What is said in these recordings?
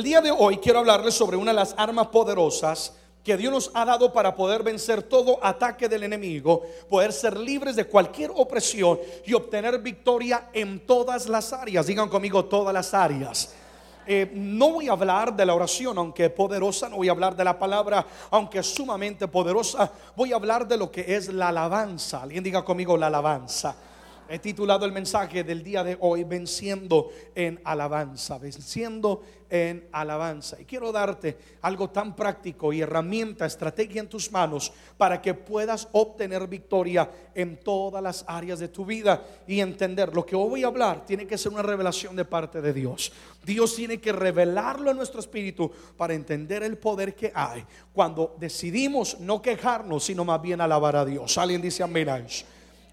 El día de hoy quiero hablarles sobre una de las armas poderosas que Dios nos ha dado para poder vencer todo ataque del enemigo, poder ser libres de cualquier opresión y obtener victoria en todas las áreas. Digan conmigo todas las áreas. Eh, no voy a hablar de la oración, aunque poderosa, no voy a hablar de la palabra, aunque sumamente poderosa, voy a hablar de lo que es la alabanza. Alguien diga conmigo la alabanza. He titulado el mensaje del día de hoy, venciendo en alabanza, venciendo en alabanza. Y quiero darte algo tan práctico y herramienta, estrategia en tus manos para que puedas obtener victoria en todas las áreas de tu vida y entender lo que hoy voy a hablar tiene que ser una revelación de parte de Dios. Dios tiene que revelarlo en nuestro espíritu para entender el poder que hay cuando decidimos no quejarnos, sino más bien alabar a Dios. Alguien dice amén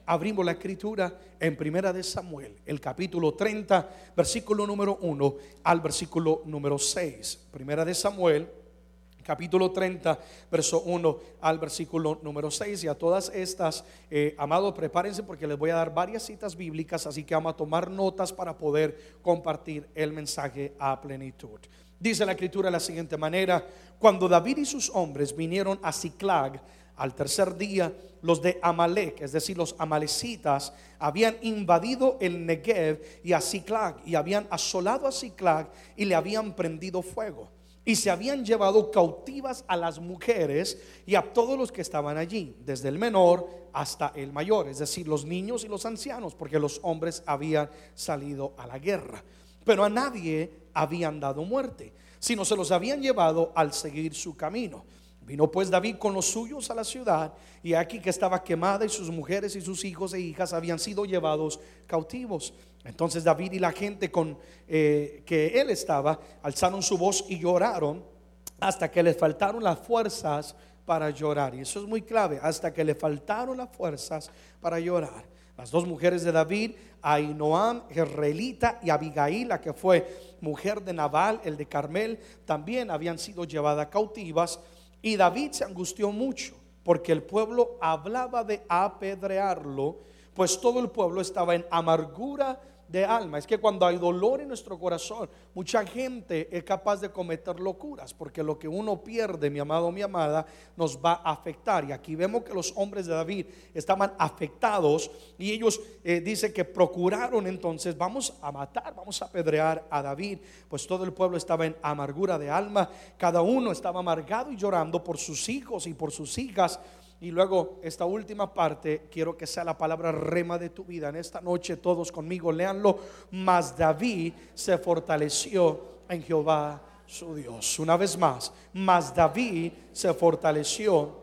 abrimos la escritura en Primera de Samuel, el capítulo 30, versículo número 1 al versículo número 6. Primera de Samuel, capítulo 30, verso 1 al versículo número 6. Y a todas estas, eh, amados, prepárense porque les voy a dar varias citas bíblicas, así que vamos a tomar notas para poder compartir el mensaje a plenitud. Dice la escritura de la siguiente manera, cuando David y sus hombres vinieron a Ciclag, al tercer día, los de Amalek, es decir, los amalecitas, habían invadido el Negev y a Ciclag y habían asolado a Ciclag y le habían prendido fuego. Y se habían llevado cautivas a las mujeres y a todos los que estaban allí, desde el menor hasta el mayor, es decir, los niños y los ancianos, porque los hombres habían salido a la guerra. Pero a nadie habían dado muerte, sino se los habían llevado al seguir su camino. Vino pues David con los suyos a la ciudad y aquí que estaba quemada y sus mujeres y sus hijos e hijas habían sido llevados cautivos. Entonces David y la gente con eh, que él estaba alzaron su voz y lloraron hasta que les faltaron las fuerzas para llorar. Y eso es muy clave, hasta que le faltaron las fuerzas para llorar. Las dos mujeres de David, Ainoam, Jerrelita y Abigail, la que fue mujer de Nabal, el de Carmel, también habían sido llevadas cautivas y David se angustió mucho porque el pueblo hablaba de apedrearlo, pues todo el pueblo estaba en amargura de alma. Es que cuando hay dolor en nuestro corazón, mucha gente es capaz de cometer locuras, porque lo que uno pierde, mi amado, mi amada, nos va a afectar. Y aquí vemos que los hombres de David estaban afectados y ellos eh, dice que procuraron entonces, vamos a matar, vamos a apedrear a David, pues todo el pueblo estaba en amargura de alma, cada uno estaba amargado y llorando por sus hijos y por sus hijas y luego esta última parte, quiero que sea la palabra rema de tu vida. En esta noche todos conmigo, leanlo. Mas David se fortaleció en Jehová su Dios. Una vez más, mas David se fortaleció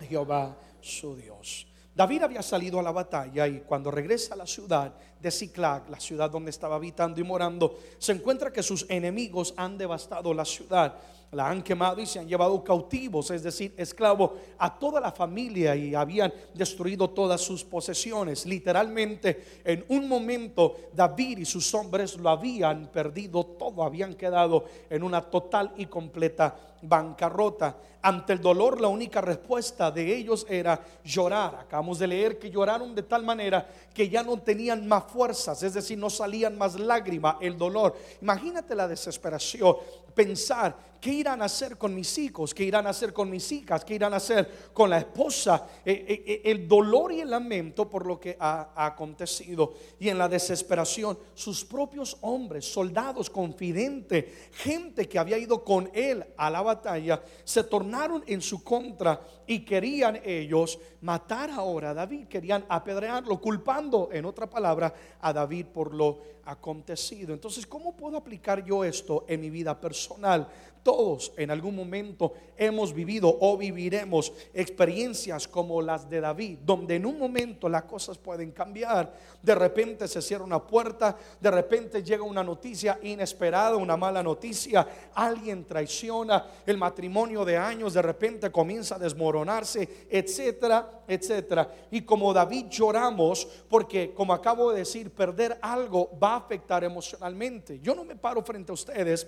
en Jehová su Dios. David había salido a la batalla y cuando regresa a la ciudad de Ciclag, la ciudad donde estaba habitando y morando, se encuentra que sus enemigos han devastado la ciudad la han quemado y se han llevado cautivos, es decir, esclavo a toda la familia y habían destruido todas sus posesiones. Literalmente, en un momento, David y sus hombres lo habían perdido todo, habían quedado en una total y completa bancarrota. Ante el dolor, la única respuesta de ellos era llorar. Acabamos de leer que lloraron de tal manera que ya no tenían más fuerzas, es decir, no salían más lágrimas, el dolor. Imagínate la desesperación, pensar ¿Qué irán a hacer con mis hijos? ¿Qué irán a hacer con mis hijas? ¿Qué irán a hacer con la esposa? Eh, eh, eh, el dolor y el lamento por lo que ha, acontecido. Y en la desesperación, sus propios hombres, soldados, confidentes, gente que había ido con él a la batalla, se tornaron en su contra y querían ellos matar ahora a David. Querían apedrearlo, culpando, en otra palabra, a David por lo acontecido. Entonces, ¿cómo puedo aplicar yo esto en mi vida personal? Todos en algún momento hemos vivido o viviremos experiencias como las de David, donde en un momento las cosas pueden cambiar. De repente se cierra una puerta, de repente llega una noticia inesperada, una mala noticia, alguien traiciona, el matrimonio de años de repente comienza a desmoronarse, etcétera, etcétera. Y como David lloramos, porque como acabo de decir, perder algo va a afectar emocionalmente. Yo no me paro frente a ustedes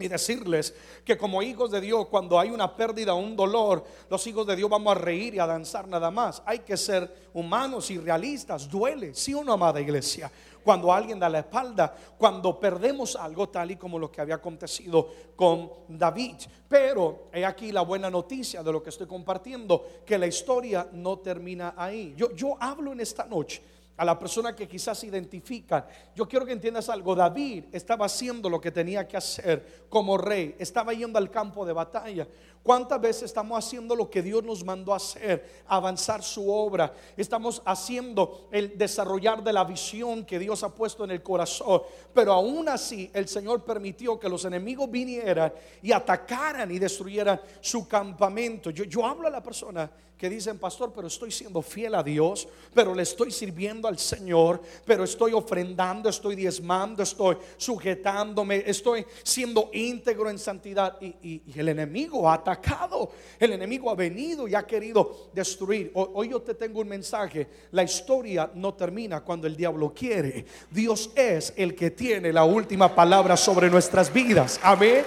y decirles que como hijos de Dios, cuando hay una pérdida o un dolor, los hijos de Dios vamos a reír y a danzar nada más. Hay que ser humanos y realistas. Duele, sí o no, amada iglesia. Cuando alguien da la espalda, cuando perdemos algo tal y como lo que había acontecido con David. Pero he aquí la buena noticia de lo que estoy compartiendo, que la historia no termina ahí. Yo, yo hablo en esta noche a la persona que quizás identifica. Yo quiero que entiendas algo. David estaba haciendo lo que tenía que hacer como rey. Estaba yendo al campo de batalla. ¿Cuántas veces estamos haciendo lo que Dios nos mandó a hacer? Avanzar su obra. Estamos haciendo el desarrollar de la visión que Dios ha puesto en el corazón. Pero aún así el Señor permitió que los enemigos vinieran y atacaran y destruyeran su campamento. Yo, hablo a la persona que dicen, pastor, pero estoy siendo fiel a Dios, pero le estoy sirviendo al Señor, pero estoy ofrendando, estoy diezmando, estoy sujetándome, estoy siendo íntegro en santidad. Y, el enemigo ha atacado, el enemigo ha venido y ha querido destruir. Hoy, yo te tengo un mensaje, la historia no termina cuando el diablo quiere. Dios es el que tiene la última palabra sobre nuestras vidas. Amén.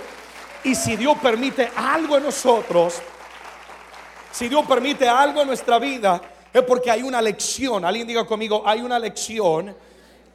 Y si Dios permite algo en nosotros, si Dios permite algo en nuestra vida, es porque hay una lección. Alguien diga conmigo, hay una lección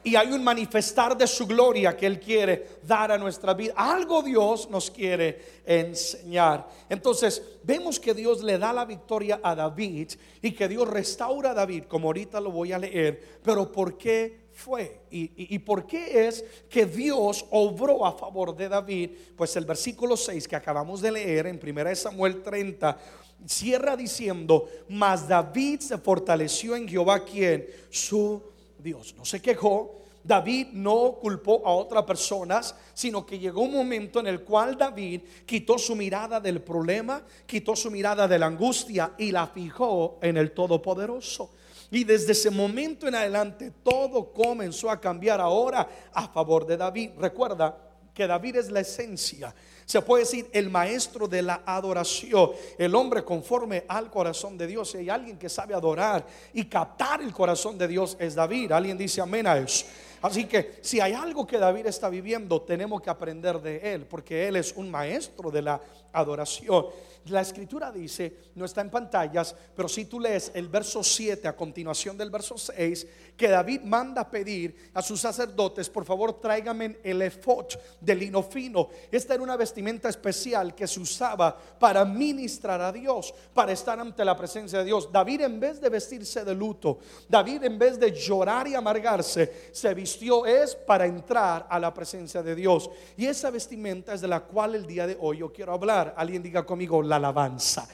y hay un manifestar de su gloria que Él quiere dar a nuestra vida. Algo Dios nos quiere enseñar. Entonces, vemos que Dios le da la victoria a David y que Dios restaura a David, como ahorita lo voy a leer. Pero ¿por qué fue? ¿Y, y, por qué es que Dios obró a favor de David? Pues el versículo 6 que acabamos de leer en 1 Samuel 30 cierra diciendo, mas David se fortaleció en Jehová quien su Dios. No se quejó, David no culpó a otras personas, sino que llegó un momento en el cual David quitó su mirada del problema, quitó su mirada de la angustia y la fijó en el Todopoderoso. Y desde ese momento en adelante todo comenzó a cambiar ahora a favor de David. Recuerda que David es la esencia se puede decir el maestro de la adoración, el hombre conforme al corazón de Dios. Si hay alguien que sabe adorar y captar el corazón de Dios es David. Alguien dice amén a eso. Así que si hay algo que David está viviendo, tenemos que aprender de él, porque él es un maestro de la adoración. La escritura dice, no está en pantallas, pero si tú lees el verso 7 a continuación del verso 6, que David manda pedir a sus sacerdotes, por favor tráigame el efod de lino fino. Esta era una vestimenta especial que se usaba para ministrar a Dios, para estar ante la presencia de Dios. David en vez de vestirse de luto, David en vez de llorar y amargarse, se vistió es para entrar a la presencia de Dios. Y esa vestimenta es de la cual el día de hoy yo quiero hablar. Alguien diga conmigo la alabanza.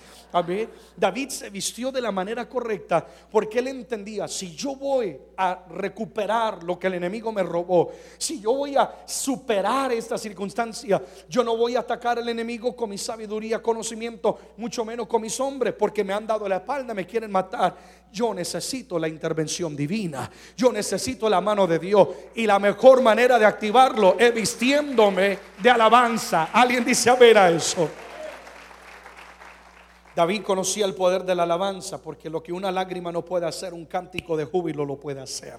David se vistió de la manera correcta porque él entendía, si yo voy a recuperar lo que el enemigo me robó, si yo voy a superar esta circunstancia, yo no voy a atacar al enemigo con mi sabiduría, conocimiento, mucho menos con mis hombres, porque me han dado la espalda, me quieren matar. Yo necesito la intervención divina, yo necesito la mano de Dios y la mejor manera de activarlo es vistiéndome de alabanza. Alguien dice a ver a eso. David conocía el poder de la alabanza porque lo que una lágrima no puede hacer, un cántico de júbilo lo puede hacer.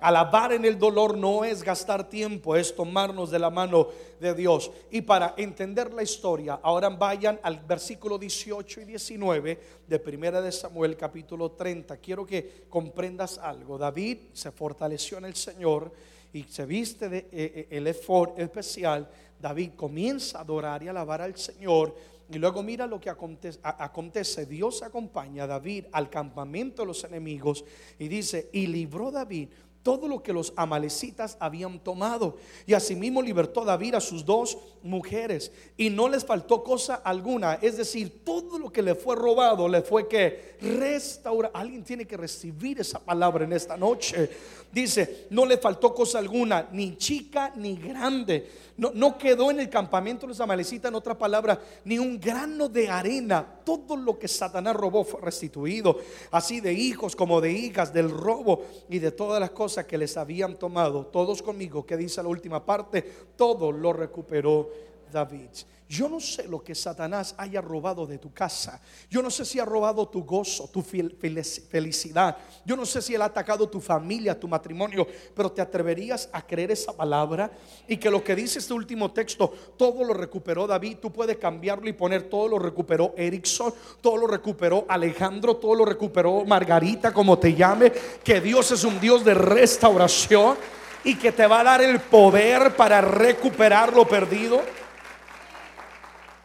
Alabar en el dolor no es gastar tiempo, es tomarnos de la mano de Dios. Y para entender la historia, ahora vayan al versículo 18 y 19 de Primera de Samuel capítulo 30. Quiero que comprendas algo. David se fortaleció en el Señor y se viste de, eh, eh, el efort especial. David comienza a adorar y alabar al Señor y luego mira lo que acontece, Dios acompaña a David al campamento de los enemigos y dice, y libró David todo lo que los amalecitas habían tomado. Y asimismo libertó David a sus dos mujeres. Y no les faltó cosa alguna. Es decir, todo lo que le fue robado le fue que restaura. Alguien tiene que recibir esa palabra en esta noche. Dice, no le faltó cosa alguna, ni chica ni grande. No, no quedó en el campamento de los amalecitas, en otra palabra, ni un grano de arena. Todo lo que Satanás robó fue restituido. Así de hijos como de hijas, del robo y de todas las cosas que les habían tomado. Todos conmigo, que dice la última parte, todo lo recuperó David. Yo no sé lo que Satanás haya robado de tu casa. Yo no sé si ha robado tu gozo, tu felicidad. Yo no sé si él ha atacado tu familia, tu matrimonio. Pero te atreverías a creer esa palabra y que lo que dice este último texto, todo lo recuperó David. Tú puedes cambiarlo y poner todo lo recuperó Erickson, todo lo recuperó Alejandro, todo lo recuperó Margarita, como te llame. Que Dios es un Dios de restauración y que te va a dar el poder para recuperar lo perdido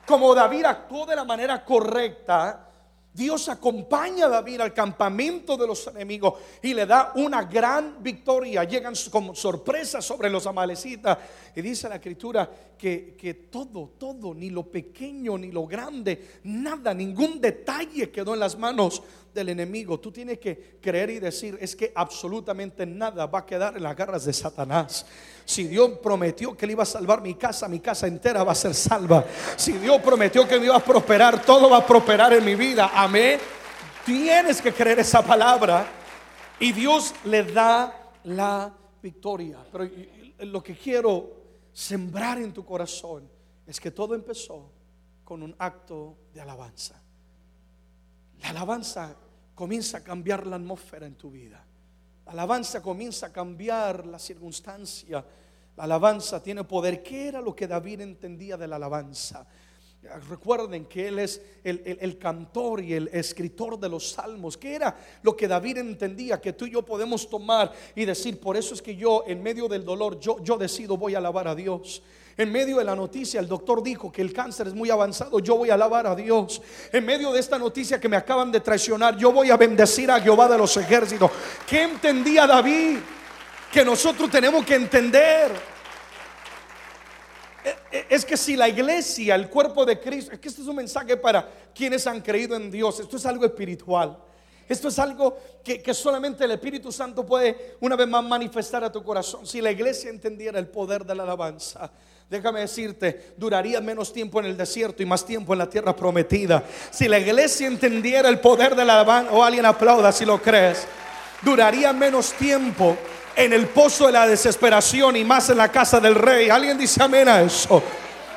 como David actuó de la manera correcta, Dios acompaña a David al campamento de los enemigos y le da una gran victoria. Llegan como sorpresa sobre los amalecitas. Y dice la escritura que, que, todo, todo, ni lo pequeño ni lo grande, nada, ningún detalle quedó en las manos del enemigo. Tú tienes que creer y decir, es que absolutamente nada va a quedar en las garras de Satanás. Si Dios prometió que le iba a salvar mi casa, mi casa entera va a ser salva. Si Dios prometió que me iba a prosperar, todo va a prosperar en mi vida. Amén. Tienes que creer esa palabra y Dios le da la victoria. Pero lo que quiero sembrar en tu corazón es que todo empezó con un acto de alabanza. La alabanza comienza a cambiar la atmósfera en tu vida. La alabanza comienza a cambiar la circunstancia. La alabanza tiene poder. ¿Qué era lo que David entendía de la alabanza? Recuerden que él es el, cantor y el escritor de los salmos. ¿Qué era lo que David entendía? Que tú y yo podemos tomar y decir, por eso es que yo en medio del dolor, yo, yo decido, voy a alabar a Dios. En medio de la noticia, el doctor dijo que el cáncer es muy avanzado. Yo voy a alabar a Dios. En medio de esta noticia que me acaban de traicionar, yo voy a bendecir a Jehová de los ejércitos. ¿Qué entendía David? Que nosotros tenemos que entender. E, e, es que si la iglesia, el cuerpo de Cristo, es que este es un mensaje para quienes han creído en Dios. Esto es algo espiritual. Esto es algo que, que, solamente el Espíritu Santo puede una vez más manifestar a tu corazón. Si la iglesia entendiera el poder de la alabanza, déjame decirte, duraría menos tiempo en el desierto y más tiempo en la tierra prometida. Si la iglesia entendiera el poder de la alabanza, o alguien aplauda si lo crees, duraría menos tiempo en el pozo de la desesperación y más en la casa del rey. Alguien dice amén a eso.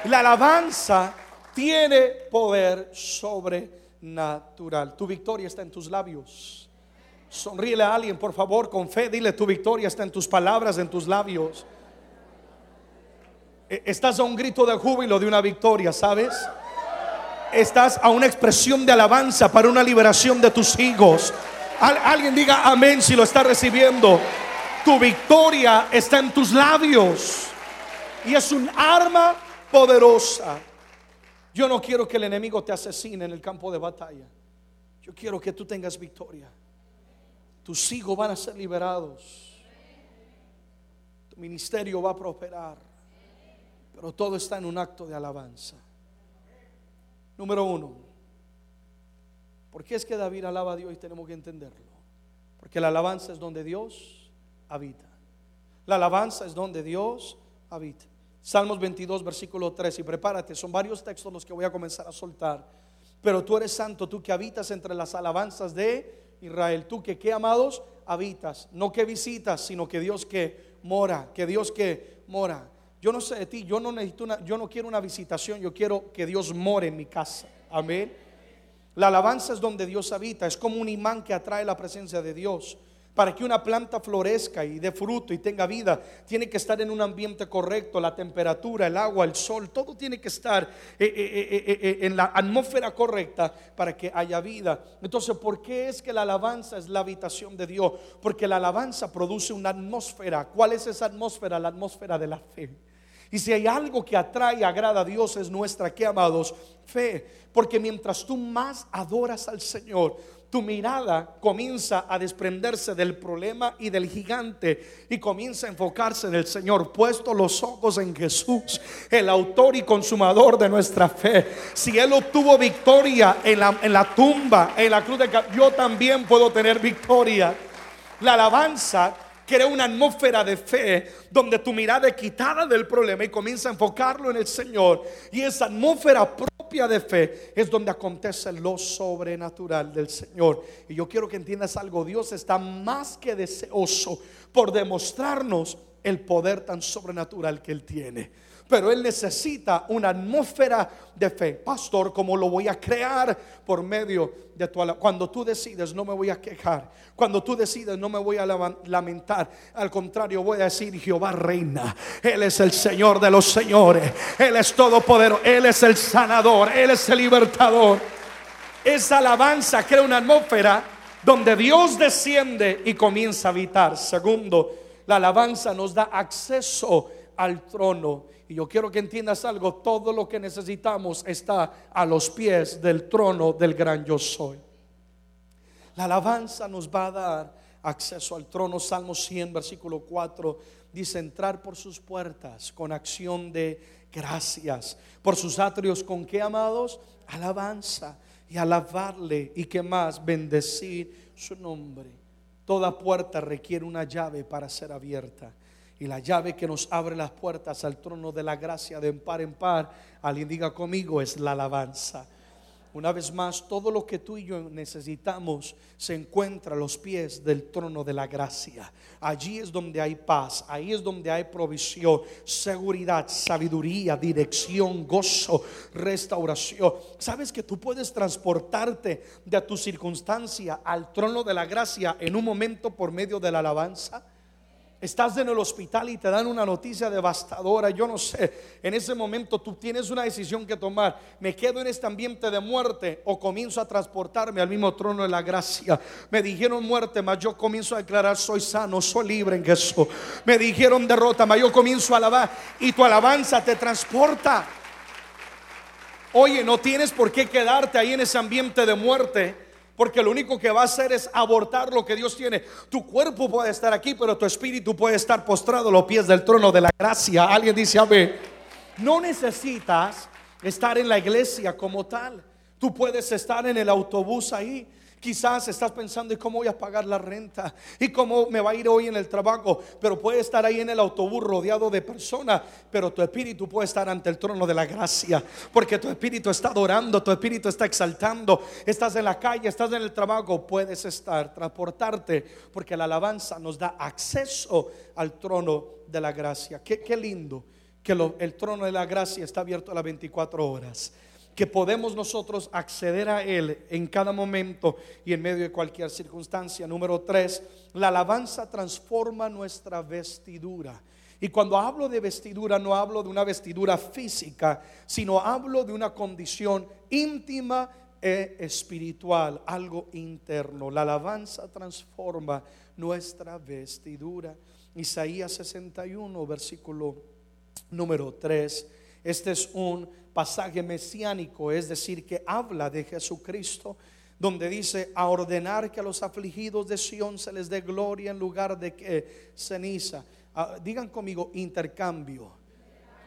La alabanza tiene poder sobrenatural. Tu victoria está en tus labios. Sonríele a alguien, por favor, con fe. Dile, tu victoria está en tus palabras, en tus labios. E, estás a un grito de júbilo de una victoria, ¿sabes? Estás a una expresión de alabanza para una liberación de tus hijos. alguien diga amén si lo está recibiendo. Tu victoria está en tus labios. Y es un arma poderosa. Yo no quiero que el enemigo te asesine en el campo de batalla. Yo quiero que tú tengas victoria. Tus hijos van a ser liberados. Tu ministerio va a prosperar. Pero todo está en un acto de alabanza. Número uno. ¿Por qué es que David alaba a Dios y tenemos que entenderlo? Porque la alabanza es donde Dios habita. La alabanza es donde Dios habita. Salmos 22, versículo 3. Y prepárate, son varios textos los que voy a comenzar a soltar. Pero tú eres santo, tú que habitas entre las alabanzas de Israel. Tú que, ¿qué amados? Habitas. No que visitas, sino que Dios que mora. Que Dios que mora. Yo no sé de ti, yo no necesito una, yo no quiero una visitación, yo quiero que Dios more en mi casa. Amén. La alabanza es donde Dios habita, es como un imán que atrae la presencia de Dios. Para que una planta florezca y dé fruto y tenga vida, tiene que estar en un ambiente correcto, la temperatura, el agua, el sol, todo tiene que estar eh, eh, eh, en la atmósfera correcta para que haya vida. Entonces, ¿por qué es que la alabanza es la habitación de Dios? Porque la alabanza produce una atmósfera. ¿Cuál es esa atmósfera? La atmósfera de la fe. Y si hay algo que atrae y agrada a Dios es nuestra, ¿qué amados? Fe. Porque mientras tú más adoras al Señor, tu mirada comienza a desprenderse del problema y del gigante y comienza a enfocarse en el Señor, puesto los ojos en Jesús, el autor y consumador de nuestra fe. Si Él obtuvo victoria en la, en la tumba, en la cruz de yo también puedo tener victoria. La alabanza crea una atmósfera de fe donde tu mirada es quitada del problema y comienza a enfocarlo en el Señor. Y esa atmósfera propia de fe es donde acontece lo sobrenatural del Señor. Y yo quiero que entiendas algo, Dios está más que deseoso por demostrarnos el poder tan sobrenatural que Él tiene. Pero él necesita una atmósfera de fe. Pastor, ¿cómo lo voy a crear? Por medio de tu alabanza. Cuando tú decides, no me voy a quejar. Cuando tú decides, no me voy a lamentar. Al contrario, voy a decir, Jehová reina. Él es el Señor de los señores. Él es todopoderoso. Él es el sanador. Él es el libertador. Esa alabanza crea una atmósfera donde Dios desciende y comienza a habitar. Segundo, la alabanza nos da acceso al trono. Y yo quiero que entiendas algo, todo lo que necesitamos está a los pies del trono del gran yo soy. La alabanza nos va a dar acceso al trono. Salmo 100, versículo 4 dice, entrar por sus puertas con acción de gracias, por sus atrios con qué amados, alabanza y alabarle y que más, bendecir su nombre. Toda puerta requiere una llave para ser abierta. Y la llave que nos abre las puertas al trono de la gracia de par en par, alguien diga conmigo, es la alabanza. Una vez más, todo lo que tú y yo necesitamos se encuentra a los pies del trono de la gracia. Allí es donde hay paz, ahí es donde hay provisión, seguridad, sabiduría, dirección, gozo, restauración. ¿Sabes que tú puedes transportarte de tu circunstancia al trono de la gracia en un momento por medio de la alabanza? Estás en el hospital y te dan una noticia devastadora. Yo no sé, en ese momento tú tienes una decisión que tomar. Me quedo en este ambiente de muerte o comienzo a transportarme al mismo trono de la gracia. Me dijeron muerte, mas yo comienzo a declarar soy sano, soy libre en Jesús. Me dijeron derrota, mas yo comienzo a alabar y tu alabanza te transporta. Oye, no tienes por qué quedarte ahí en ese ambiente de muerte porque lo único que va a hacer es abortar lo que Dios tiene. Tu cuerpo puede estar aquí, pero tu espíritu puede estar postrado a los pies del trono de la gracia. Alguien dice, a ver, no necesitas estar en la iglesia como tal. Tú puedes estar en el autobús ahí Quizás estás pensando, ¿y cómo voy a pagar la renta? ¿Y cómo me va a ir hoy en el trabajo? Pero puede estar ahí en el autobús rodeado de personas, pero tu espíritu puede estar ante el trono de la gracia, porque tu espíritu está adorando, tu espíritu está exaltando. Estás en la calle, estás en el trabajo, puedes estar, transportarte, porque la alabanza nos da acceso al trono de la gracia. Qué, qué lindo que el trono de la gracia está abierto a las 24 horas que podemos nosotros acceder a Él en cada momento y en medio de cualquier circunstancia. Número tres, la alabanza transforma nuestra vestidura. Y cuando hablo de vestidura, no hablo de una vestidura física, sino hablo de una condición íntima e espiritual, algo interno. La alabanza transforma nuestra vestidura. Isaías 61, versículo número 3. Este es un pasaje mesiánico, es decir, que habla de Jesucristo, donde dice a ordenar que a los afligidos de Sión se les dé gloria en lugar de que ceniza. Ah, digan conmigo intercambio.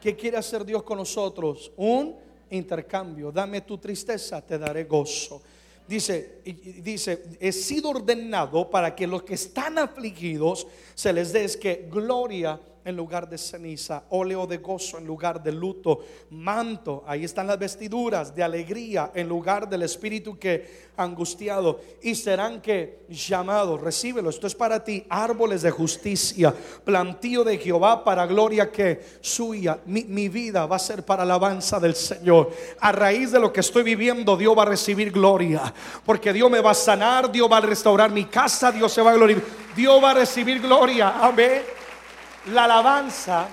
¿Qué quiere hacer Dios con nosotros? Un intercambio. Dame tu tristeza, te daré gozo. Dice, dice, he sido ordenado para que los que están afligidos se les dé que gloria en lugar de ceniza, óleo de gozo en lugar de luto, manto, ahí están las vestiduras de alegría en lugar del espíritu que angustiado y serán que llamados, recíbelo, esto es para ti, árboles de justicia, plantío de Jehová para gloria que suya, mi, mi vida va a ser para alabanza del Señor. A raíz de lo que estoy viviendo, Dios va a recibir gloria, porque Dios me va a sanar, Dios va a restaurar mi casa, Dios se va a glorificar, Dios va a recibir gloria, amén. La alabanza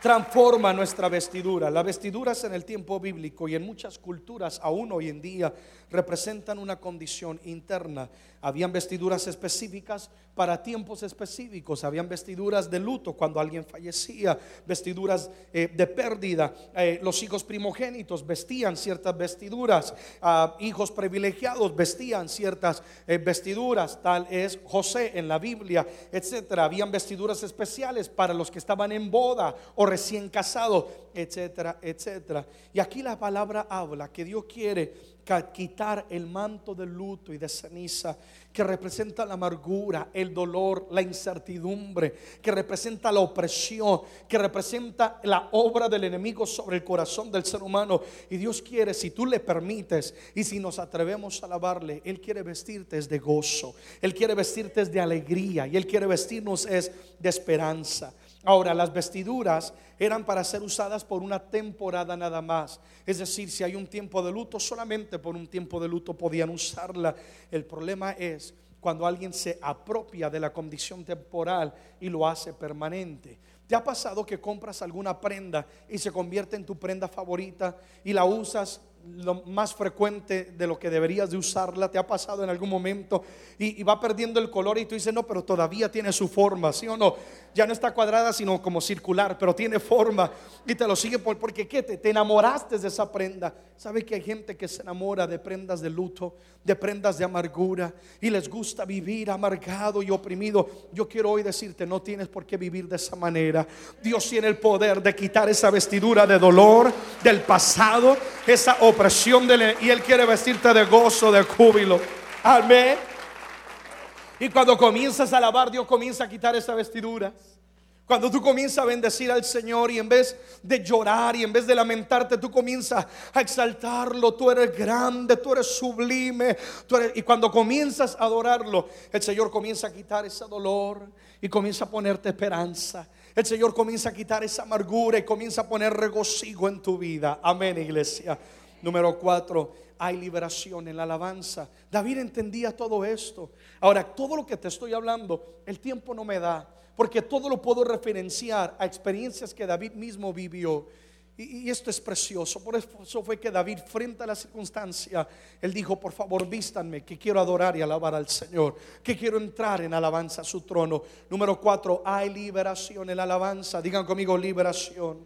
transforma nuestra vestidura. Las vestiduras en el tiempo bíblico y en muchas culturas, aún hoy en día, representan una condición interna. Habían vestiduras específicas para tiempos específicos, habían vestiduras de luto cuando alguien fallecía, vestiduras eh, de pérdida. Eh, los hijos primogénitos vestían ciertas vestiduras, ah, hijos privilegiados vestían ciertas eh, vestiduras, tal es José en la Biblia, etcétera. Habían vestiduras especiales para los que estaban en boda o recién casados, etcétera, etcétera. Y aquí la palabra habla que Dios quiere quitar el manto de luto y de ceniza que representa la amargura, el dolor, la incertidumbre, que representa la opresión, que representa la obra del enemigo sobre el corazón del ser humano. Y Dios quiere, si tú le permites y si nos atrevemos a alabarle, Él quiere vestirte de gozo, Él quiere vestirte de alegría y Él quiere vestirnos es de esperanza. Ahora, las vestiduras eran para ser usadas por una temporada nada más. Es decir, si hay un tiempo de luto, solamente por un tiempo de luto podían usarla. El problema es cuando alguien se apropia de la condición temporal y lo hace permanente. ¿Te ha pasado que compras alguna prenda y se convierte en tu prenda favorita y la usas lo más frecuente de lo que deberías de usarla. ¿Te ha pasado en algún momento? Y, va perdiendo el color y tú dices, no, pero todavía tiene su forma, ¿sí o no? Ya no está cuadrada, sino como circular, pero tiene forma. Y te lo sigue por, porque ¿qué? Te, te enamoraste de esa prenda. ¿Sabe que hay gente que se enamora de prendas de luto, de prendas de amargura y les gusta vivir amargado y oprimido? Yo quiero hoy decirte, no tienes por qué vivir de esa manera. Dios tiene el poder de quitar esa vestidura de dolor del pasado, esa opresión y Él quiere vestirte de gozo, de júbilo. Amén. Y cuando comienzas a alabar, Dios comienza a quitar esa vestidura. Cuando tú comienzas a bendecir al Señor y en vez de llorar y en vez de lamentarte, tú comienzas a exaltarlo. Tú eres grande, tú eres sublime. y cuando comienzas a adorarlo, el Señor comienza a quitar ese dolor y comienza a ponerte esperanza. El Señor comienza a quitar esa amargura y comienza a poner regocijo en tu vida. Amén, iglesia. Número cuatro, hay liberación en la alabanza. David entendía todo esto. Ahora, todo lo que te estoy hablando, el tiempo no me da porque todo lo puedo referenciar a experiencias que David mismo vivió. Y, esto es precioso. Por eso fue que David, frente a la circunstancia, él dijo, por favor, vístanme, que quiero adorar y alabar al Señor, que quiero entrar en alabanza a su trono. Número cuatro, hay liberación en la alabanza. Digan conmigo, liberación.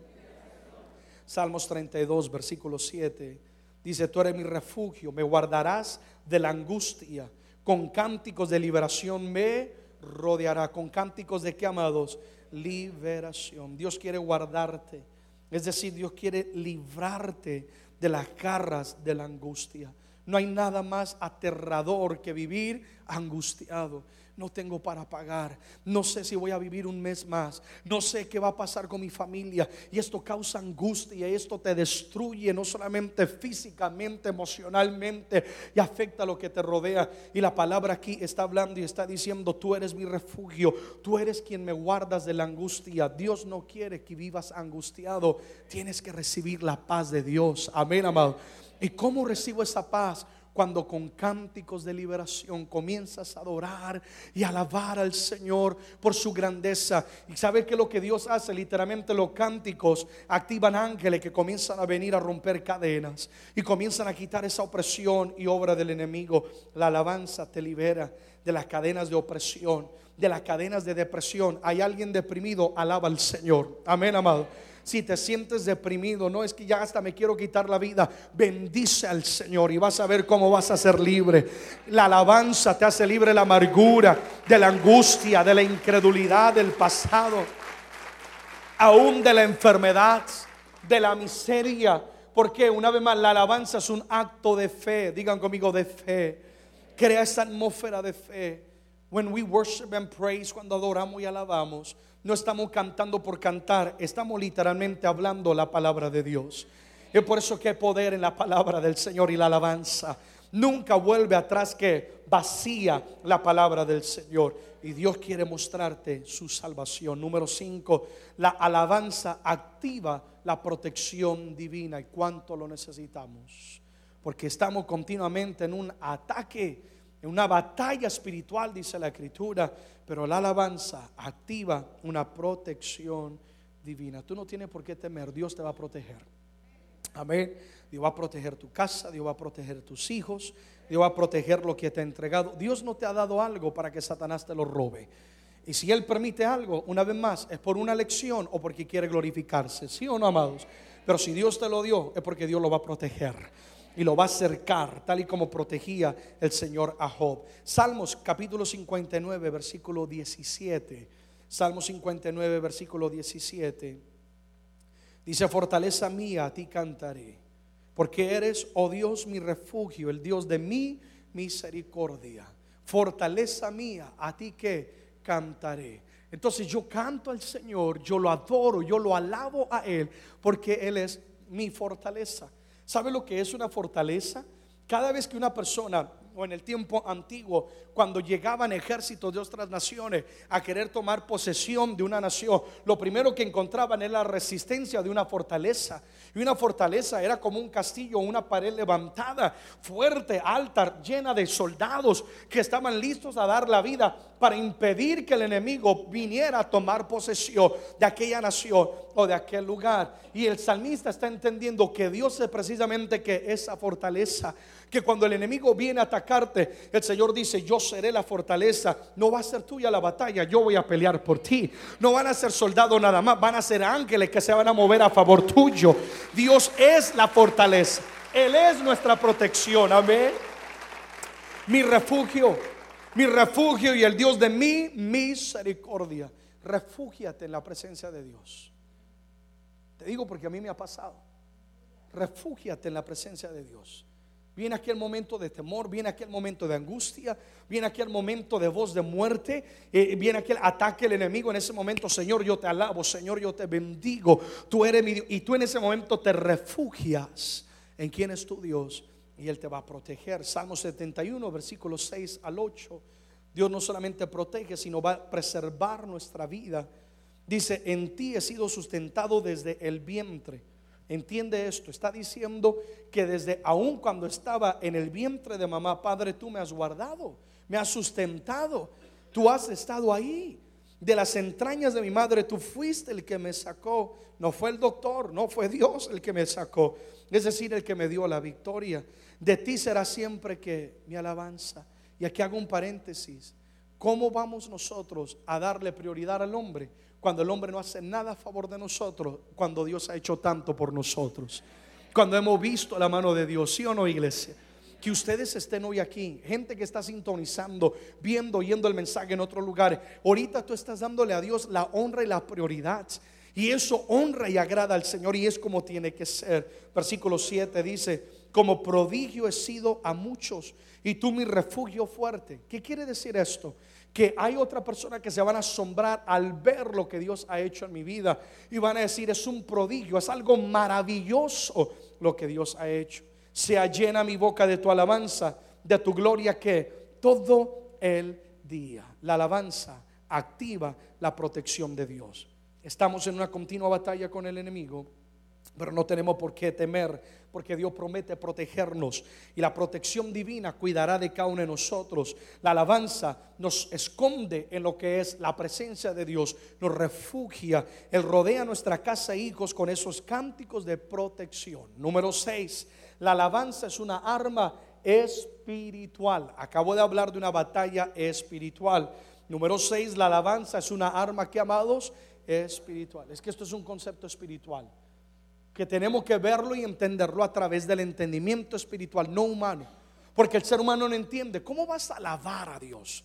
Salmos 32, versículo 7. Dice, tú eres mi refugio, me guardarás de la angustia. Con cánticos de liberación me rodeará con cánticos de qué amados? Liberación. Dios quiere guardarte. Es decir, Dios quiere librarte de las garras de la angustia. No hay nada más aterrador que vivir angustiado no tengo para pagar, no sé si voy a vivir un mes más, no sé qué va a pasar con mi familia y esto causa angustia y esto te destruye no solamente físicamente, emocionalmente y afecta a lo que te rodea. Y la palabra aquí está hablando y está diciendo, tú eres mi refugio, tú eres quien me guardas de la angustia. Dios no quiere que vivas angustiado, tienes que recibir la paz de Dios. Amén, amado. ¿Y cómo recibo esa paz? Cuando con cánticos de liberación comienzas a adorar y alabar al Señor por su grandeza. Y sabes que lo que Dios hace, literalmente los cánticos activan ángeles que comienzan a venir a romper cadenas y comienzan a quitar esa opresión y obra del enemigo. La alabanza te libera de las cadenas de opresión, de las cadenas de depresión. Hay alguien deprimido, alaba al Señor. Amén, amado si te sientes deprimido, no es que ya hasta me quiero quitar la vida, bendice al Señor y vas a ver cómo vas a ser libre. La alabanza te hace libre de la amargura, de la angustia, de la incredulidad del pasado, aún de la enfermedad, de la miseria. Porque una vez más, la alabanza es un acto de fe. Digan conmigo de fe. Crea esa atmósfera de fe. When we worship and praise, cuando adoramos y alabamos, no estamos cantando por cantar, estamos literalmente hablando la palabra de Dios. Es por eso que hay poder en la palabra del Señor y la alabanza. Nunca vuelve atrás que vacía la palabra del Señor. Y Dios quiere mostrarte su salvación. Número 5, la alabanza activa la protección divina. ¿Y cuánto lo necesitamos? Porque estamos continuamente en un ataque en una batalla espiritual, dice la escritura, pero la alabanza activa una protección divina. Tú no tienes por qué temer, Dios te va a proteger. Amén. Dios va a proteger tu casa, Dios va a proteger tus hijos, Dios va a proteger lo que te ha entregado. Dios no te ha dado algo para que Satanás te lo robe. Y si Él permite algo, una vez más, es por una lección o porque quiere glorificarse. ¿Sí o no, amados? Pero si Dios te lo dio, es porque Dios lo va a proteger y lo va a acercar, tal y como protegía el Señor a Job. Salmos capítulo 59, versículo 17. Salmos 59, versículo 17. Dice, fortaleza mía, a ti cantaré, porque eres, oh Dios, mi refugio, el Dios de mi misericordia. Fortaleza mía, a ti que cantaré. Entonces yo canto al Señor, yo lo adoro, yo lo alabo a Él, porque Él es mi fortaleza. ¿Sabe lo que es una fortaleza? Cada vez que una persona o en el tiempo antiguo, cuando llegaban ejércitos de otras naciones a querer tomar posesión de una nación, lo primero que encontraban era la resistencia de una fortaleza. Y una fortaleza era como un castillo, una pared levantada, fuerte, alta, llena de soldados que estaban listos a dar la vida para impedir que el enemigo viniera a tomar posesión de aquella nación o de aquel lugar. Y el salmista está entendiendo que Dios es precisamente que esa fortaleza que cuando el enemigo viene a atacarte, el Señor dice, yo seré la fortaleza. No va a ser tuya la batalla, yo voy a pelear por ti. No van a ser soldados nada más, van a ser ángeles que se van a mover a favor tuyo. Dios es la fortaleza. Él es nuestra protección, amén. Mi refugio, mi refugio y el Dios de mi misericordia. Refúgiate en la presencia de Dios. Te digo porque a mí me ha pasado. Refúgiate en la presencia de Dios. Viene aquel momento de temor, viene aquel momento de angustia, viene aquel momento de voz de muerte, eh, viene aquel ataque del enemigo. En ese momento, Señor, yo te alabo, Señor, yo te bendigo. Tú eres mi Dios. Y tú en ese momento te refugias en quién es tu Dios y Él te va a proteger. Salmo 71, versículos 6 al 8. Dios no solamente protege, sino va a preservar nuestra vida. Dice, en ti he sido sustentado desde el vientre Entiende esto, está diciendo que desde aún cuando estaba en el vientre de mamá, Padre, tú me has guardado, me has sustentado, tú has estado ahí. De las entrañas de mi madre, tú fuiste el que me sacó. No fue el doctor, no fue Dios el que me sacó. Es decir, el que me dio la victoria. De ti será siempre que mi alabanza. Y aquí hago un paréntesis. ¿Cómo vamos nosotros a darle prioridad al hombre? Cuando el hombre no hace nada a favor de nosotros, cuando Dios ha hecho tanto por nosotros. Cuando hemos visto la mano de Dios, ¿sí o no, iglesia? Que ustedes estén hoy aquí, gente que está sintonizando, viendo, oyendo el mensaje en otro lugar. Ahorita tú estás dándole a Dios la honra y la prioridad. Y eso honra y agrada al Señor y es como tiene que ser. Versículo 7 dice, como prodigio he sido a muchos y tú mi refugio fuerte. ¿Qué quiere decir esto? Que hay otra persona que se van a asombrar al ver lo que Dios ha hecho en mi vida y van a decir, es un prodigio, es algo maravilloso lo que Dios ha hecho. Sea llena mi boca de tu alabanza, de tu gloria que todo el día. La alabanza activa la protección de Dios. Estamos en una continua batalla con el enemigo pero no tenemos por qué temer, porque Dios promete protegernos y la protección divina cuidará de cada uno de nosotros. La alabanza nos esconde en lo que es la presencia de Dios, nos refugia, Él rodea nuestra casa e hijos con esos cánticos de protección. Número 6, la alabanza es una arma espiritual. Acabo de hablar de una batalla espiritual. Número 6, la alabanza es una arma que, amados, espiritual. Es que esto es un concepto espiritual que tenemos que verlo y entenderlo a través del entendimiento espiritual, no humano. Porque el ser humano no entiende. ¿Cómo vas a alabar a Dios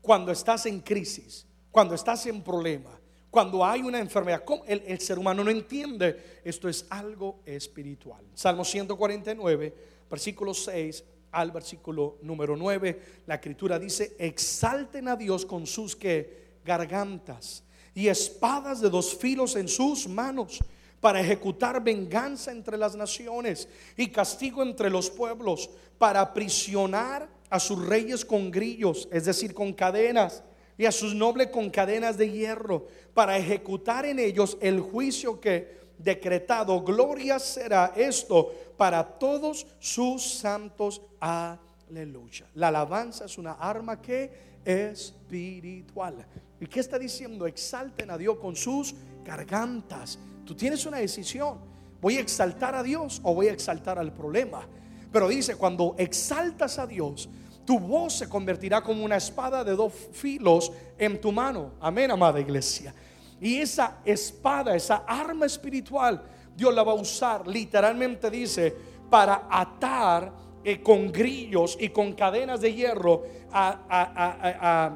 cuando estás en crisis, cuando estás en problema, cuando hay una enfermedad? El, el, ser humano no entiende. Esto es algo espiritual. Salmo 149, versículo 6 al versículo número 9. La escritura dice, exalten a Dios con sus que gargantas y espadas de dos filos en sus manos para ejecutar venganza entre las naciones y castigo entre los pueblos, para aprisionar a sus reyes con grillos, es decir, con cadenas, y a sus nobles con cadenas de hierro, para ejecutar en ellos el juicio que decretado, gloria será esto para todos sus santos. Aleluya. La alabanza es una arma que espiritual. ¿Y qué está diciendo? Exalten a Dios con sus gargantas Tú tienes una decisión. ¿Voy a exaltar a Dios o voy a exaltar al problema? Pero dice, cuando exaltas a Dios, tu voz se convertirá como una espada de dos filos en tu mano. Amén, amada iglesia. Y esa espada, esa arma espiritual, Dios la va a usar, literalmente dice, para atar eh, con grillos y con cadenas de hierro a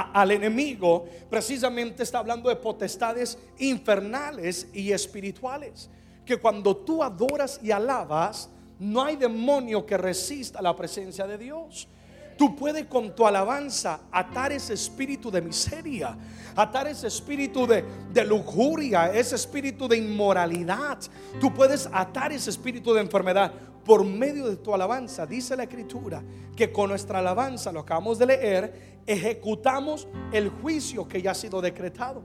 al enemigo, precisamente está hablando de potestades infernales y espirituales. Que cuando tú adoras y alabas, no hay demonio que resista la presencia de Dios. Tú puedes con tu alabanza atar ese espíritu de miseria, atar ese espíritu de, de, lujuria, ese espíritu de inmoralidad. Tú puedes atar ese espíritu de enfermedad por medio de tu alabanza. Dice la escritura que con nuestra alabanza, lo acabamos de leer, ejecutamos el juicio que ya ha sido decretado.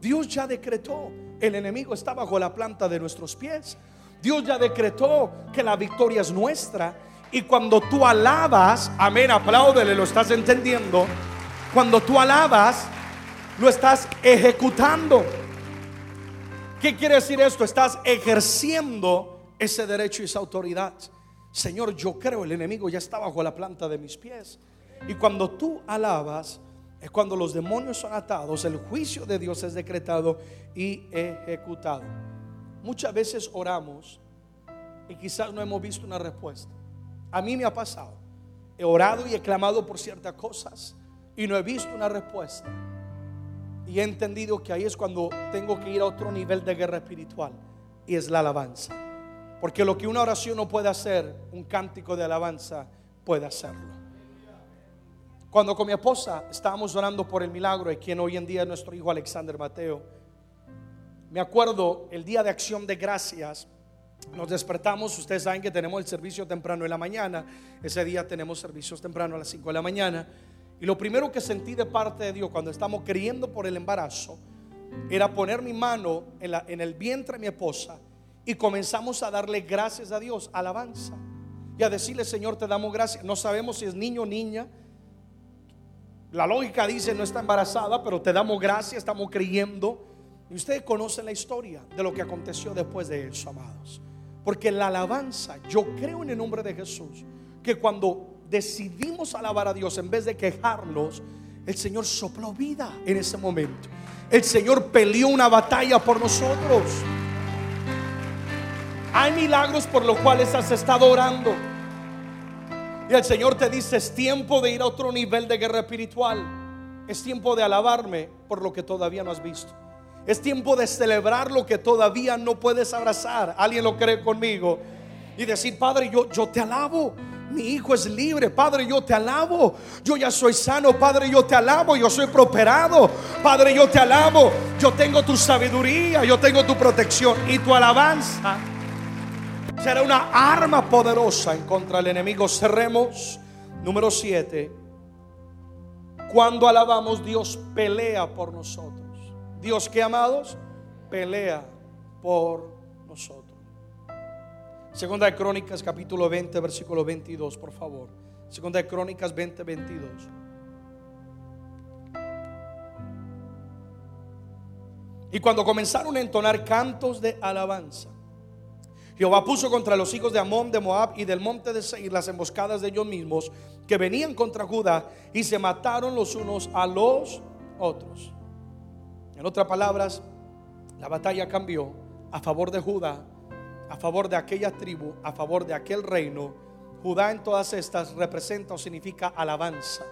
Dios ya decretó, el enemigo está bajo la planta de nuestros pies. Dios ya decretó que la victoria es nuestra. Y cuando tú alabas, amén, apláudele, lo estás entendiendo. Cuando tú alabas, lo estás ejecutando. ¿Qué quiere decir esto? Estás ejerciendo ese derecho y esa autoridad. Señor, yo creo el enemigo ya está bajo la planta de mis pies. Y cuando tú alabas, es cuando los demonios son atados, el juicio de Dios es decretado y ejecutado. Muchas veces oramos y quizás no hemos visto una respuesta. A mí me ha pasado. He orado y he clamado por ciertas cosas y no he visto una respuesta. Y he entendido que ahí es cuando tengo que ir a otro nivel de guerra espiritual y es la alabanza. Porque lo que una oración no puede hacer, un cántico de alabanza puede hacerlo. Cuando con mi esposa estábamos orando por el milagro de quien hoy en día es nuestro hijo Alexander Mateo, me acuerdo el día de acción de gracias, nos despertamos, ustedes saben que tenemos el servicio temprano en la mañana, ese día tenemos servicios temprano a las 5 de la mañana, y lo primero que sentí de parte de Dios cuando estamos creyendo por el embarazo era poner mi mano en, en el vientre de mi esposa y comenzamos a darle gracias a Dios, alabanza, y a decirle, Señor, te damos gracias. No sabemos si es niño o niña, la lógica dice no está embarazada, pero te damos gracias, estamos creyendo. Y ustedes conocen la historia de lo que aconteció después de eso, amados. Porque la alabanza, yo creo en el nombre de Jesús, que cuando decidimos alabar a Dios en vez de quejarnos, el Señor sopló vida en ese momento. El Señor peleó una batalla por nosotros. Hay milagros por los cuales has estado orando. Y el Señor te dice, es tiempo de ir a otro nivel de guerra espiritual. Es tiempo de alabarme por lo que todavía no has visto. Es tiempo de celebrar lo que todavía no puedes abrazar. ¿Alguien lo cree conmigo? Y decir, Padre, yo, yo te alabo. Mi hijo es libre, Padre, yo te alabo. Yo ya soy sano, Padre, yo te alabo. Yo soy prosperado, Padre, yo te alabo. Yo tengo tu sabiduría, yo tengo tu protección y tu alabanza será una arma poderosa en contra del enemigo. Cerremos. Número 7. Cuando alabamos, Dios pelea por nosotros. Dios que amados, pelea por nosotros. Segunda de Crónicas capítulo 20, versículo 22, por favor. Segunda de Crónicas 20, 22. Y cuando comenzaron a entonar cantos de alabanza, Jehová puso contra los hijos de Amón, de Moab y del monte de Seir las emboscadas de ellos mismos que venían contra Judá y se mataron los unos a los otros. En otras palabras, la batalla cambió a favor de Judá, a favor de aquella tribu, a favor de aquel reino. Judá en todas estas representa o significa alabanza.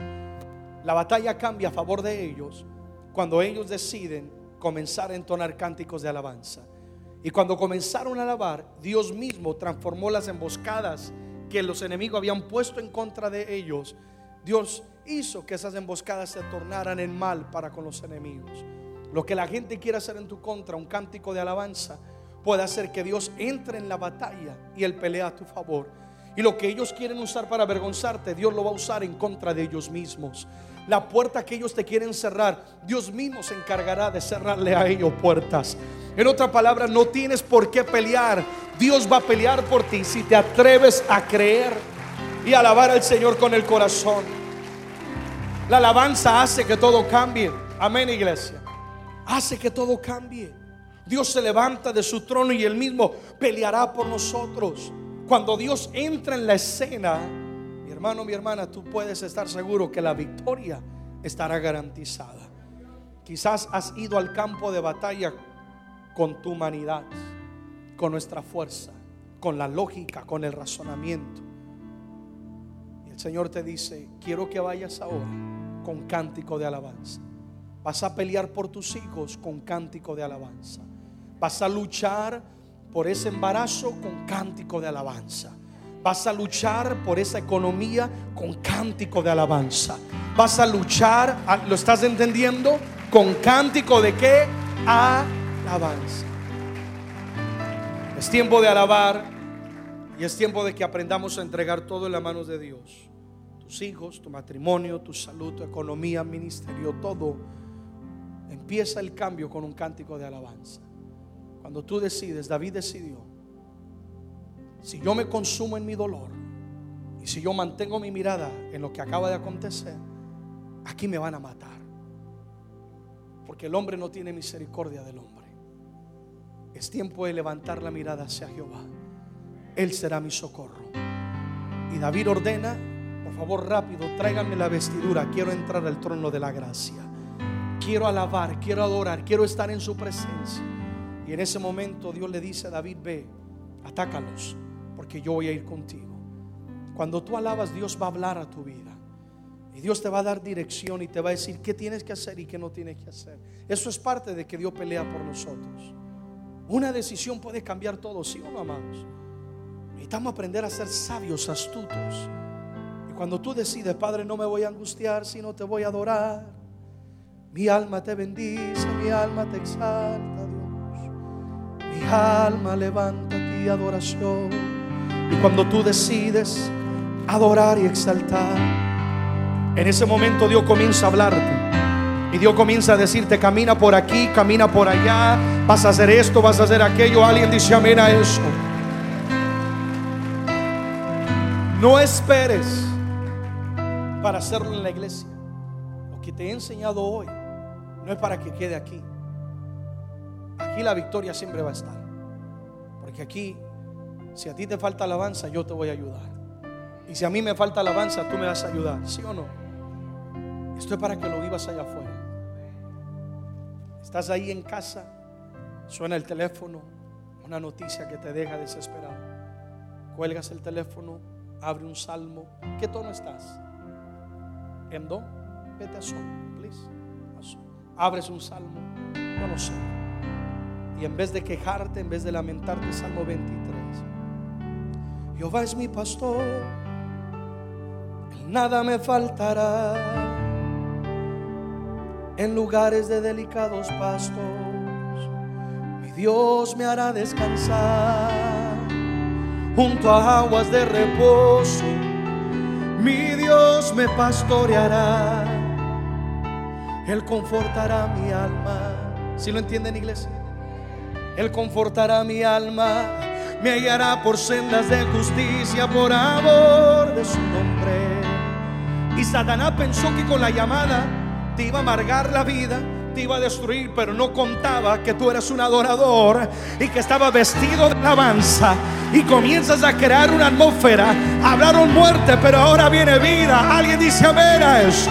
La batalla cambia a favor de ellos cuando ellos deciden comenzar a entonar cánticos de alabanza. Y cuando comenzaron a alabar, Dios mismo transformó las emboscadas que los enemigos habían puesto en contra de ellos. Dios hizo que esas emboscadas se tornaran en mal para con los enemigos. Lo que la gente quiere hacer en tu contra, un cántico de alabanza, puede hacer que Dios entre en la batalla y Él pelea a tu favor. Y lo que ellos quieren usar para avergonzarte, Dios lo va a usar en contra de ellos mismos. La puerta que ellos te quieren cerrar, Dios mismo se encargará de cerrarle a ellos puertas. En otra palabra, no tienes por qué pelear. Dios va a pelear por ti si te atreves a creer y alabar al Señor con el corazón. La alabanza hace que todo cambie. Amén, iglesia. Hace que todo cambie. Dios se levanta de su trono y él mismo peleará por nosotros. Cuando Dios entra en la escena, hermano, mi hermana, tú puedes estar seguro que la victoria estará garantizada. Quizás has ido al campo de batalla con tu humanidad, con nuestra fuerza, con la lógica, con el razonamiento. Y el Señor te dice, quiero que vayas ahora con cántico de alabanza. Vas a pelear por tus hijos con cántico de alabanza. Vas a luchar por ese embarazo con cántico de alabanza. Vas a luchar por esa economía con cántico de alabanza. Vas a luchar, ¿lo estás entendiendo? Con cántico de qué? Alabanza. Es tiempo de alabar, Y es tiempo de que aprendamos a entregar todo en las manos de Dios. Tus hijos, tu matrimonio, tu salud, tu economía, ministerio, todo. Empieza el cambio con un cántico de alabanza. Cuando tú decides, David decidió, si yo me consumo en mi dolor y si yo mantengo mi mirada en lo que acaba de acontecer, aquí me van a matar. Porque el hombre no tiene misericordia del hombre. Es tiempo de levantar la mirada hacia Jehová. Él será mi socorro. Y David ordena, por favor rápido, tráiganme la vestidura, quiero entrar al trono de la gracia. Quiero alabar, quiero adorar, quiero estar en su presencia. Y en ese momento Dios le dice a David, ve, atácalos, porque yo voy a ir contigo. Cuando tú alabas, Dios va a hablar a tu vida. Y Dios te va a dar dirección y te va a decir qué tienes que hacer y qué no tienes que hacer. Eso es parte de que Dios pelea por nosotros. Una decisión puede cambiar todo, ¿sí o no, amados? Necesitamos aprender a ser sabios, astutos. Y cuando tú decides, Padre, no me voy a angustiar, sino te voy a adorar. Mi alma te bendice, mi alma te exalta, Dios. Mi alma levanta ti adoración. Y cuando tú decides adorar y exaltar, en ese momento Dios comienza a hablarte. Y Dios comienza a decirte, camina por aquí, camina por allá, vas a hacer esto, vas a hacer aquello. Alguien dice amén a eso. No esperes para hacerlo en la iglesia. Lo que te he enseñado hoy no es para que quede aquí. Aquí la victoria siempre va a estar. Porque aquí, si a ti te falta alabanza, yo te voy a ayudar. Y si a mí me falta alabanza, tú me vas a ayudar. ¿Sí o no? Esto es para que lo vivas allá afuera. Estás ahí en casa, suena el teléfono, una noticia que te deja desesperado. Cuelgas el teléfono, abre un salmo. ¿Qué tono estás? ¿En do? Vete a sol, please. A sol. Abres un salmo, no sé. Y en vez de quejarte, en vez de lamentarte, Salmo 23. Jehová es mi pastor, nada me faltará. En lugares de delicados pastos, mi Dios me hará descansar junto a aguas de reposo. Mi Dios me pastoreará, Él confortará mi alma. Si lo entienden, iglesia? Él confortará mi alma, me guiará por sendas de justicia, por amor de su nombre. Y Satanás pensó que con la llamada te iba a amargar la vida te iba a destruir, pero no contaba que tú eras un adorador y que estaba vestido de alabanza. Y comienzas a crear una atmósfera. Hablaron muerte, pero ahora viene vida. Alguien dice amén a eso.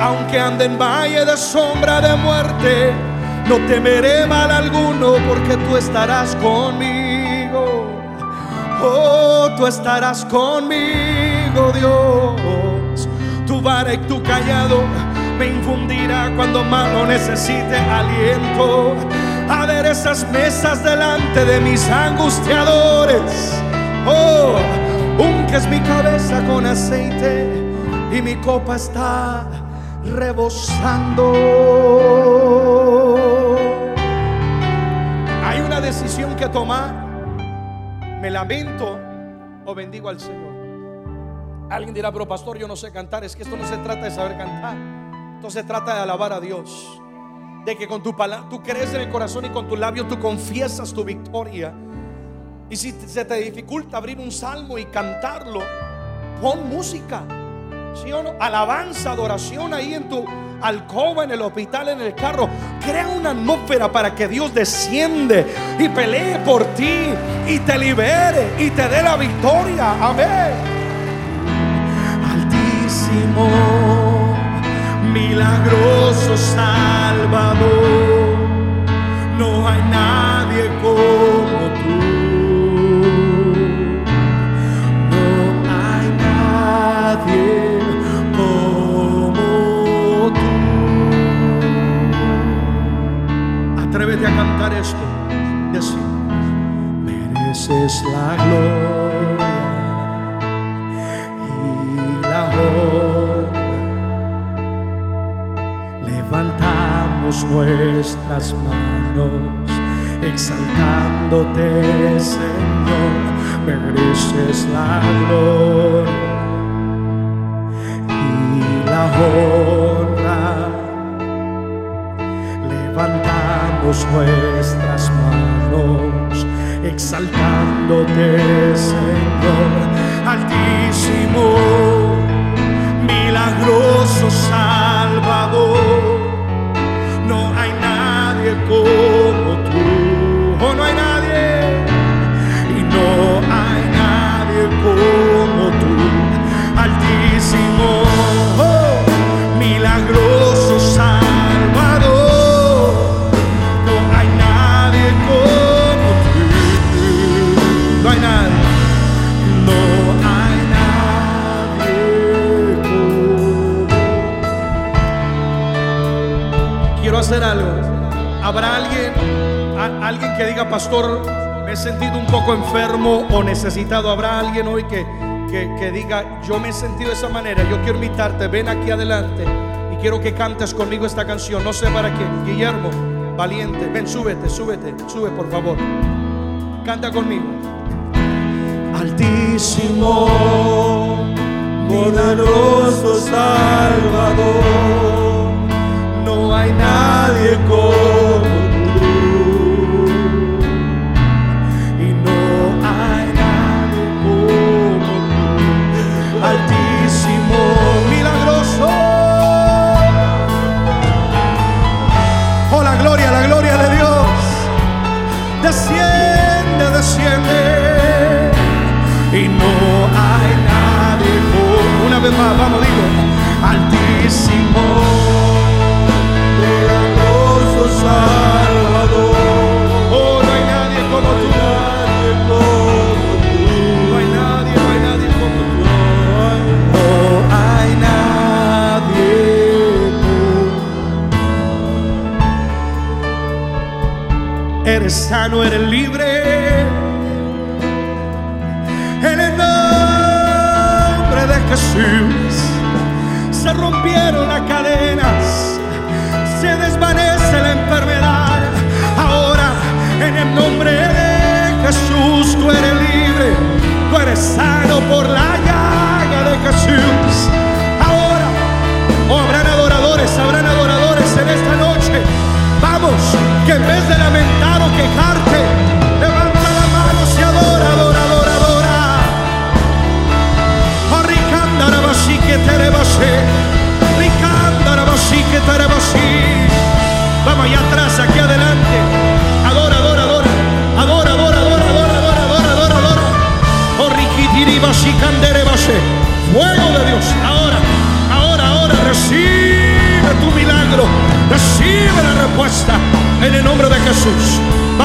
Aunque ande en valle de sombra de muerte, no temeré mal alguno porque tú estarás conmigo. Oh, tú estarás conmigo, Dios. Tu vara y tu callado me infundirá cuando malo necesite aliento. A ver esas mesas delante de mis angustiadores. Oh, unques mi cabeza con aceite y mi copa está rebosando. Decisión que tomar. Me lamento o bendigo al Señor. Alguien dirá, pero pastor, yo no sé cantar. Es que esto no se trata de saber cantar. Entonces trata de alabar a Dios. De que con tu palabra tú crees en el corazón y con tu labio tú confiesas tu victoria. Y si se te dificulta abrir un salmo y cantarlo, pon música. Alabanza, adoración ahí en tu alcoba, en el hospital, en el carro. Crea una atmósfera para que Dios desciende y pelee por ti y te libere y te dé la victoria. Amén. Altísimo milagroso Salvador, no hay nadie como tú. No hay nadie Atrévete a cantar esto. Decir, mereces la gloria y la honra levantamos nuestras manos, exaltándote, Señor. mereces la gloria y la honra. Levantamos nuestras manos, exaltándote, Señor, altísimo, milagroso Salvador. No hay nadie como que diga, pastor, me he sentido un poco enfermo o necesitado? ¿Habrá alguien hoy que, que, diga, yo me he sentido de esa manera? Yo quiero invitarte, ven aquí adelante y quiero que cantes conmigo esta canción. No sé para quién. Guillermo, valiente, ven, súbete, súbete, sube por favor. Canta conmigo. Altísimo, Poderoso Salvador, no hay nadie como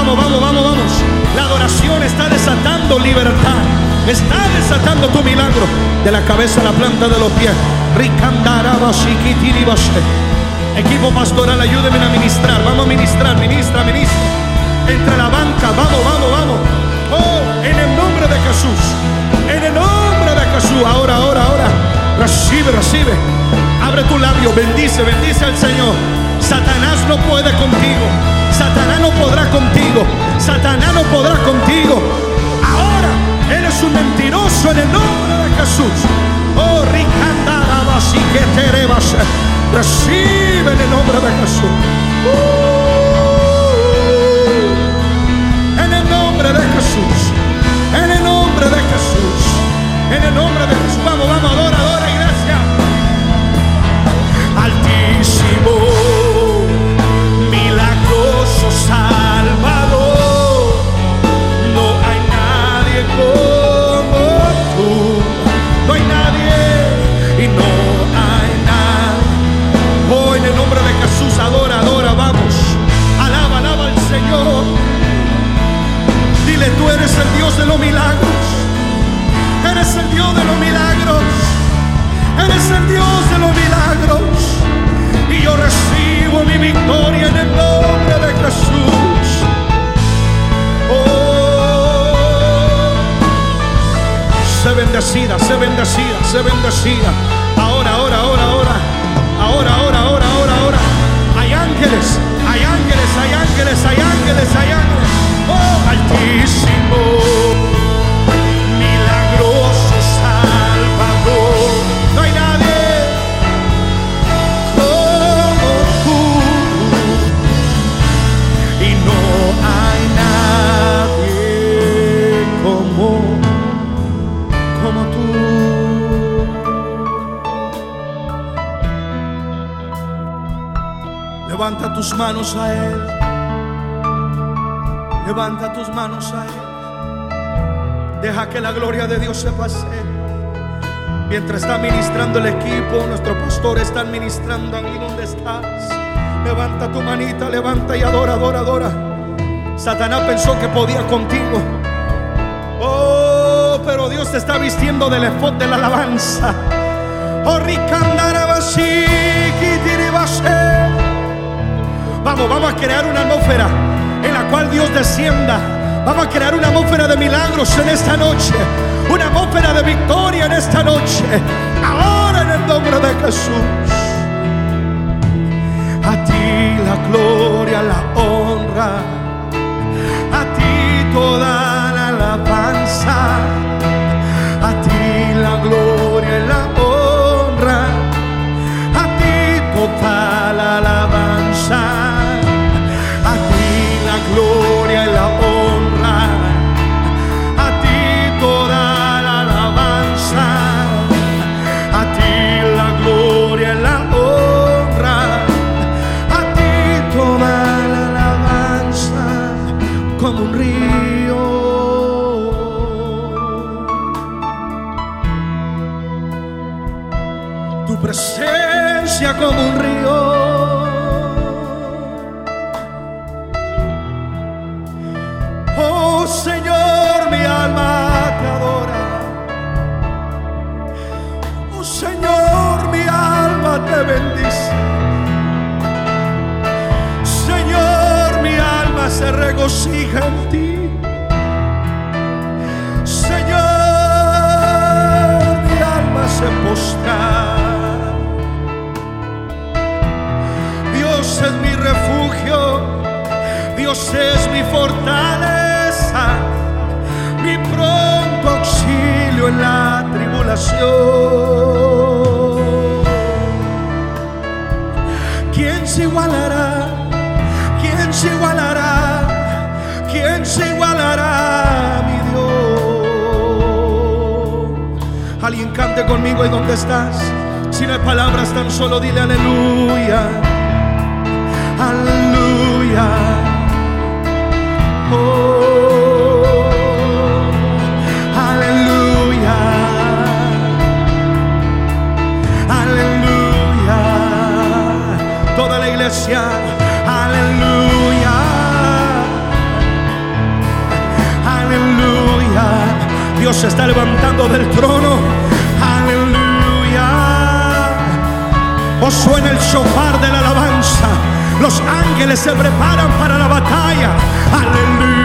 Vamos, vamos, vamos, vamos. La adoración está desatando libertad. Está desatando tu milagro de la cabeza a la planta de los pies. Equipo pastoral, ayúdenme a ministrar. Vamos a ministrar, ministra, ministra. Entre la banca, vamos, vamos, vamos. Oh, en el nombre de Jesús. En el nombre de Jesús. Ahora, ahora, ahora. Recibe, recibe. Abre tu labio, bendice, bendice al Señor. Satanás no puede contigo. Satanás no podrá contigo. Satanás no podrá contigo. Ahora eres un mentiroso en el nombre de Jesús. Oh, ricandarabas y que terebas. Recibe en el nombre de Jesús. Uh, en el nombre de Jesús. En el nombre de Jesús. En el nombre de Jesús. Vamos, vamos, adora, De los milagros. Eres el Dios de los milagros. Eres el Dios de los milagros. Y yo recibo mi victoria en el nombre de Jesús. Oh, sé bendecida, sé bendecida, sé bendecida. Ahora, ahora, ahora, ahora. Ahora, ahora, ahora, ahora, ahora. Hay ángeles, tus manos a Él. Levanta tus manos a Él. Deja que la gloria de Dios se pase. Mientras está ministrando el equipo, nuestro pastor está ministrando ahí donde estás. Levanta tu manita, levanta y adora, adora, adora. Satanás pensó que podía contigo. Oh, pero Dios te está vistiendo del efod de la alabanza. Oh, ricandarabashikitiribashi. Vamos, a crear una atmósfera en la cual Dios descienda. Vamos a crear una atmósfera de milagros en esta noche. Una atmósfera de victoria en esta noche. Ahora en el nombre de Jesús. A ti la gloria, la honra. A ti toda la alabanza. A ti la gloria y la honra. A ti toda la alabanza. Suena el shofar de la alabanza. Los ángeles se preparan para la batalla. Aleluya.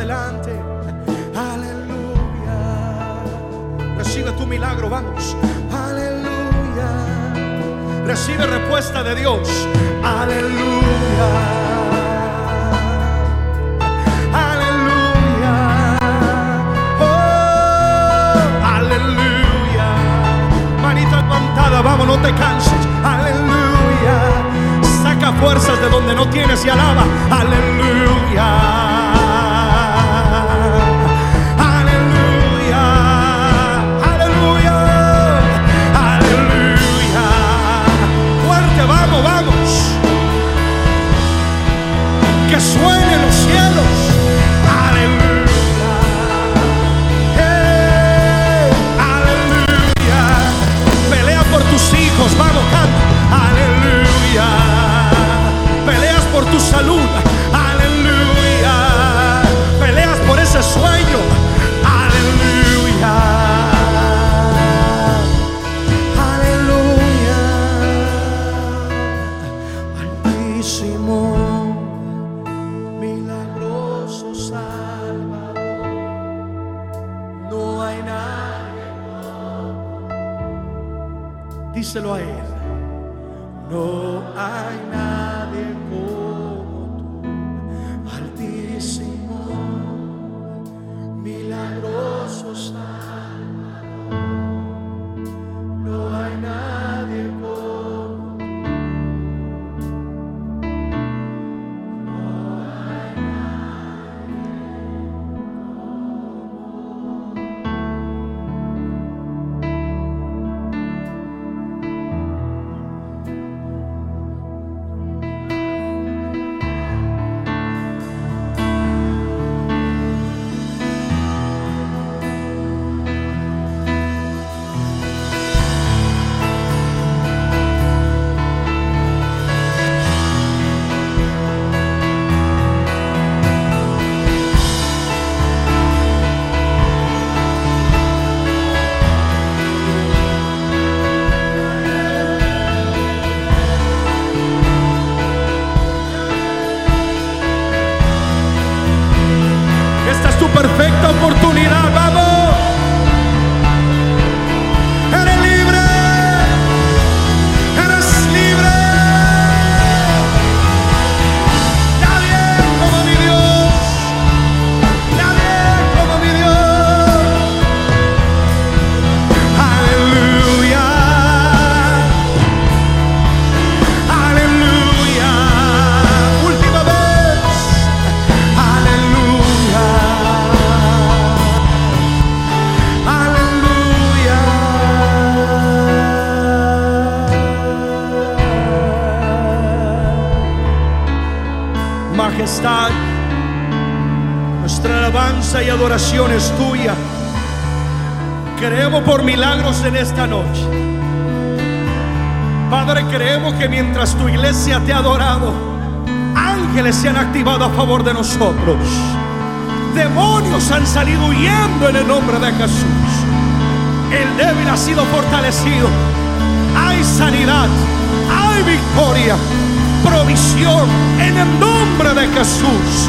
Adelante. Aleluya. Recibe tu milagro, vamos. Aleluya. Recibe respuesta de Dios. Aleluya. Aleluya. Oh, aleluya. Manita vamos, no te canses. Aleluya. Saca fuerzas de donde no tienes y alaba. Aleluya. Que suenen en esta noche. Padre, creemos que mientras tu iglesia te ha adorado, ángeles se han activado a favor de nosotros. Demonios han salido huyendo en el nombre de Jesús. El débil ha sido fortalecido. Hay sanidad, hay victoria, provisión en el nombre de Jesús.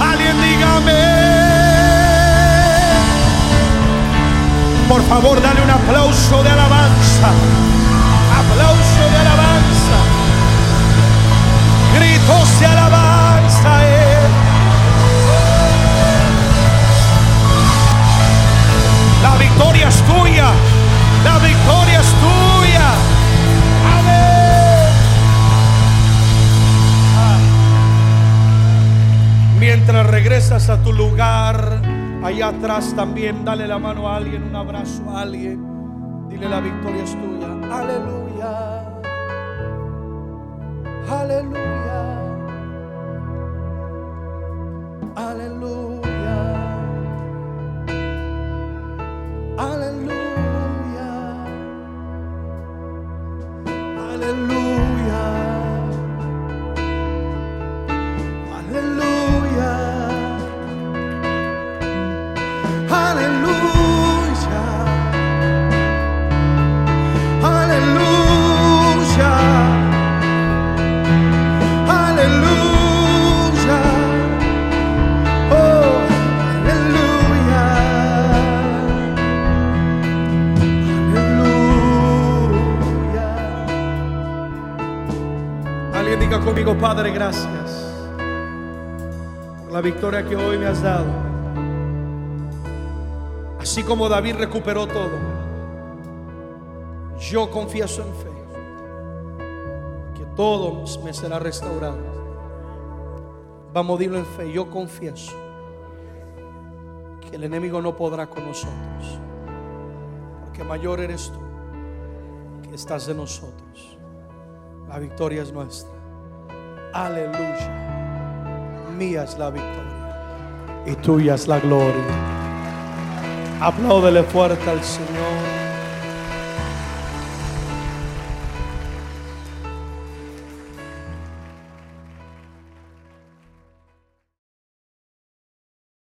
Alguien dígame. Por favor, dale un aplauso de alabanza. Aplauso de alabanza. Gritos de alabanza. Él. La victoria es tuya. La victoria es tuya. Amén. Ah. Mientras regresas a tu lugar, allá atrás también dale la mano a alguien, un abrazo a alguien. Dile la victoria es tuya. Aleluya. Aleluya. Aleluya. La victoria que hoy me has dado. Así como David recuperó todo, yo confieso en fe que todo me será restaurado. Vamos a decirlo en fe, yo confieso que el enemigo no podrá con nosotros, porque mayor eres tú que estás de nosotros. La victoria es nuestra. Aleluya. Mía es la victoria y tuya es la gloria. Apláudele fuerte al Señor.